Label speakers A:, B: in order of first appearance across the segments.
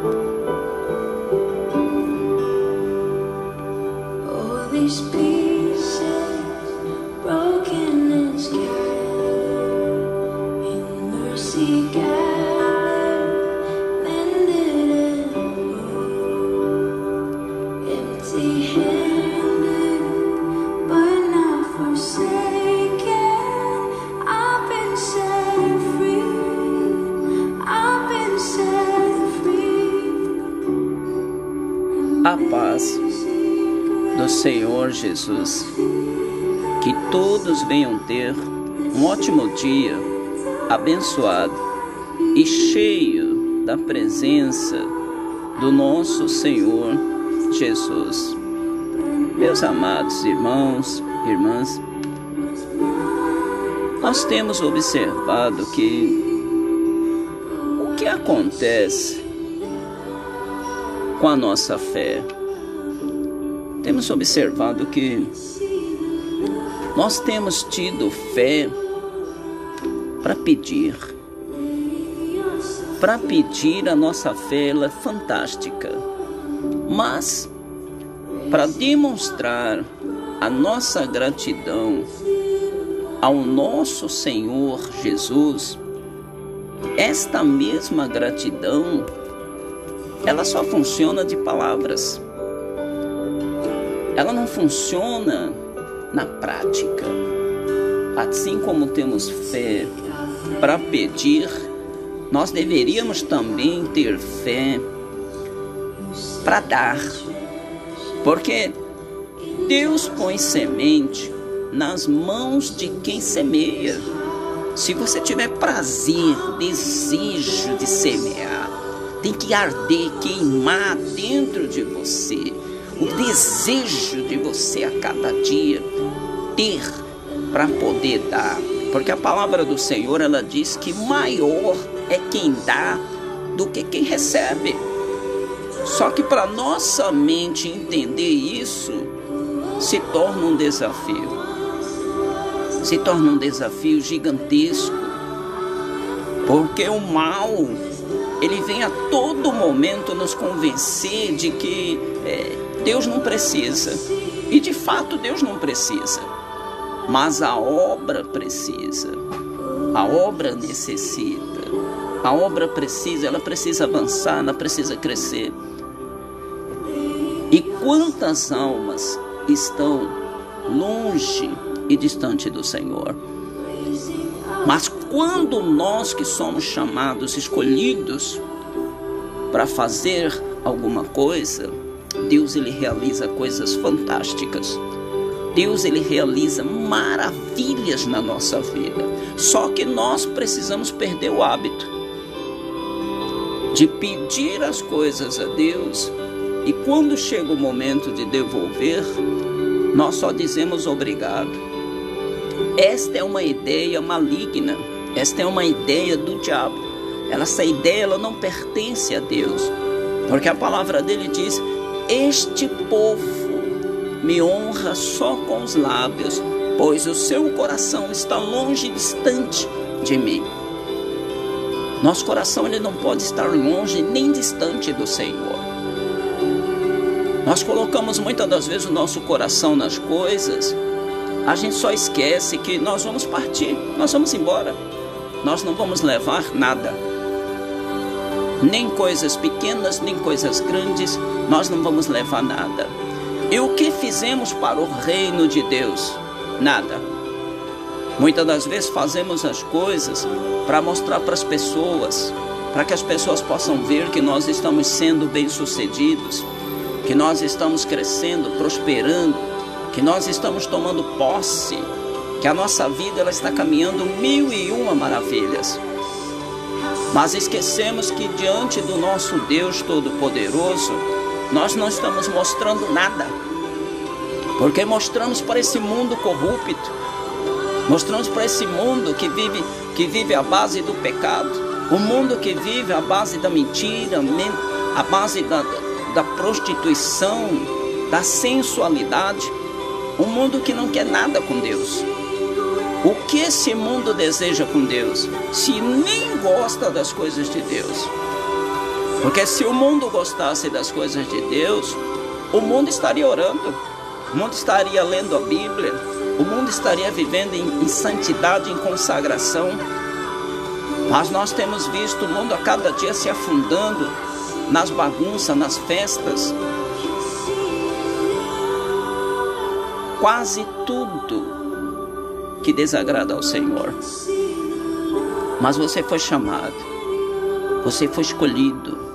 A: A paz do Senhor Jesus. Que todos venham ter um ótimo dia, abençoado e cheio da presença do nosso Senhor Jesus. Meus amados irmãos, irmãs, nós temos observado que o que acontece com a nossa fé. Temos observado que nós temos tido fé para pedir. Para pedir, a nossa fé ela é fantástica. Mas, para demonstrar a nossa gratidão ao nosso Senhor Jesus, esta mesma gratidão ela só funciona de palavras. Ela não funciona na prática. Assim como temos fé para pedir, nós deveríamos também ter fé para dar. Porque Deus põe semente nas mãos de quem semeia. Se você tiver prazer, desejo de semear, tem que arder, queimar dentro de você o desejo de você a cada dia ter para poder dar. Porque a palavra do Senhor ela diz que maior é quem dá do que quem recebe. Só que para nossa mente entender isso se torna um desafio. Se torna um desafio gigantesco. Porque o mal ele vem a todo momento nos convencer de que é, Deus não precisa. E de fato Deus não precisa. Mas a obra precisa. A obra necessita. A obra precisa, ela precisa avançar, ela precisa crescer. E quantas almas estão longe e distante do Senhor? Mas quando nós que somos chamados, escolhidos para fazer alguma coisa, Deus ele realiza coisas fantásticas. Deus ele realiza maravilhas na nossa vida. Só que nós precisamos perder o hábito de pedir as coisas a Deus e quando chega o momento de devolver, nós só dizemos obrigado. Esta é uma ideia maligna, esta é uma ideia do diabo. Essa ideia ela não pertence a Deus, porque a palavra dele diz: Este povo me honra só com os lábios, pois o seu coração está longe e distante de mim. Nosso coração ele não pode estar longe nem distante do Senhor. Nós colocamos muitas das vezes o nosso coração nas coisas a gente só esquece que nós vamos partir, nós vamos embora. Nós não vamos levar nada. Nem coisas pequenas, nem coisas grandes, nós não vamos levar nada. E o que fizemos para o reino de Deus? Nada. Muitas das vezes fazemos as coisas para mostrar para as pessoas, para que as pessoas possam ver que nós estamos sendo bem-sucedidos, que nós estamos crescendo, prosperando, que nós estamos tomando posse, que a nossa vida ela está caminhando mil e uma maravilhas. Mas esquecemos que diante do nosso Deus Todo-Poderoso, nós não estamos mostrando nada. Porque mostramos para esse mundo corrupto, mostramos para esse mundo que vive, que vive à base do pecado, o um mundo que vive à base da mentira, à base da, da prostituição, da sensualidade. Um mundo que não quer nada com Deus. O que esse mundo deseja com Deus? Se nem gosta das coisas de Deus. Porque se o mundo gostasse das coisas de Deus, o mundo estaria orando, o mundo estaria lendo a Bíblia, o mundo estaria vivendo em, em santidade, em consagração. Mas nós temos visto o mundo a cada dia se afundando nas bagunças, nas festas. Quase tudo que desagrada ao Senhor. Mas você foi chamado, você foi escolhido,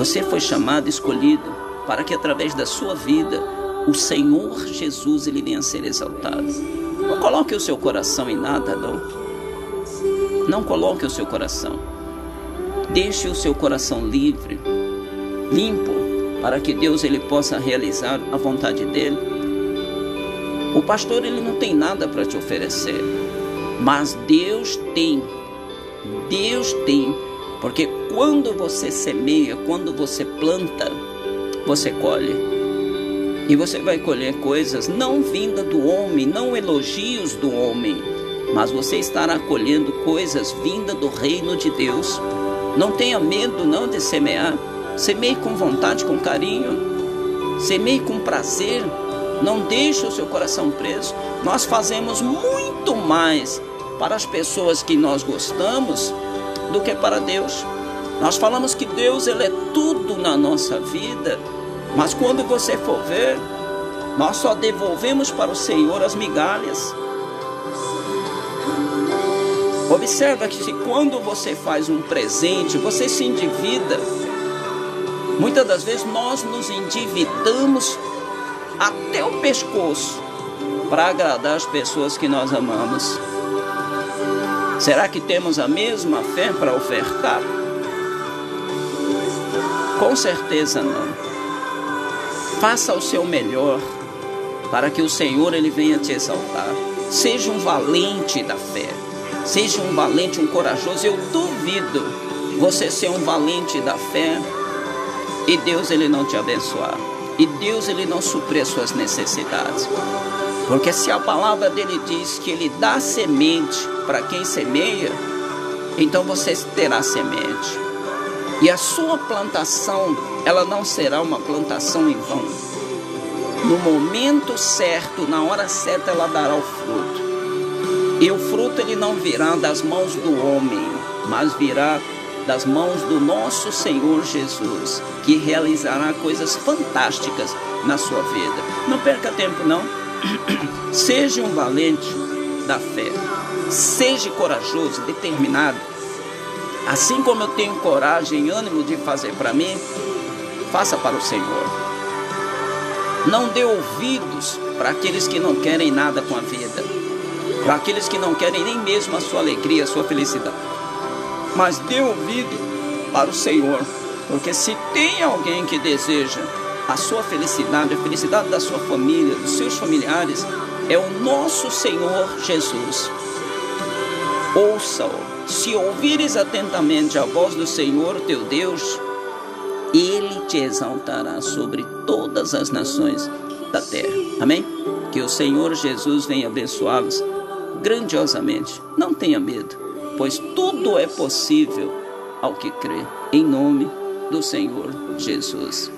A: você foi chamado, escolhido, para que através da sua vida o Senhor Jesus ele venha a ser exaltado. Não coloque o seu coração em nada, não. Não coloque o seu coração. Deixe o seu coração livre, limpo, para que Deus ele possa realizar a vontade dele. O pastor ele não tem nada para te oferecer, mas Deus tem. Deus tem, porque quando você semeia, quando você planta, você colhe. E você vai colher coisas não vinda do homem, não elogios do homem, mas você estará colhendo coisas vinda do reino de Deus. Não tenha medo não de semear. Semeie com vontade, com carinho. Semeie com prazer. Não deixe o seu coração preso. Nós fazemos muito mais para as pessoas que nós gostamos do que para Deus. Nós falamos que Deus ele é tudo na nossa vida mas quando você for ver, nós só devolvemos para o Senhor as migalhas. Observa que quando você faz um presente, você se endivida. Muitas das vezes nós nos endividamos até o pescoço para agradar as pessoas que nós amamos. Será que temos a mesma fé para ofertar? Com certeza não. Faça o seu melhor para que o Senhor ele venha te exaltar. Seja um valente da fé. Seja um valente, um corajoso. Eu duvido você ser um valente da fé e Deus ele não te abençoar. E Deus ele não suprir as suas necessidades. Porque se a palavra dele diz que ele dá semente para quem semeia, então você terá semente. E a sua plantação, ela não será uma plantação em vão. No momento certo, na hora certa, ela dará o fruto. E o fruto ele não virá das mãos do homem, mas virá das mãos do nosso Senhor Jesus, que realizará coisas fantásticas na sua vida. Não perca tempo não. Seja um valente da fé. Seja corajoso, determinado Assim como eu tenho coragem e ânimo de fazer para mim, faça para o Senhor. Não dê ouvidos para aqueles que não querem nada com a vida, para aqueles que não querem nem mesmo a sua alegria, a sua felicidade. Mas dê ouvido para o Senhor, porque se tem alguém que deseja a sua felicidade, a felicidade da sua família, dos seus familiares, é o nosso Senhor Jesus. Ouça-o se ouvires atentamente a voz do Senhor teu Deus, ele te exaltará sobre todas as nações da terra. Amém? Que o Senhor Jesus venha abençoá-los grandiosamente. Não tenha medo, pois tudo é possível ao que crê. Em nome do Senhor Jesus.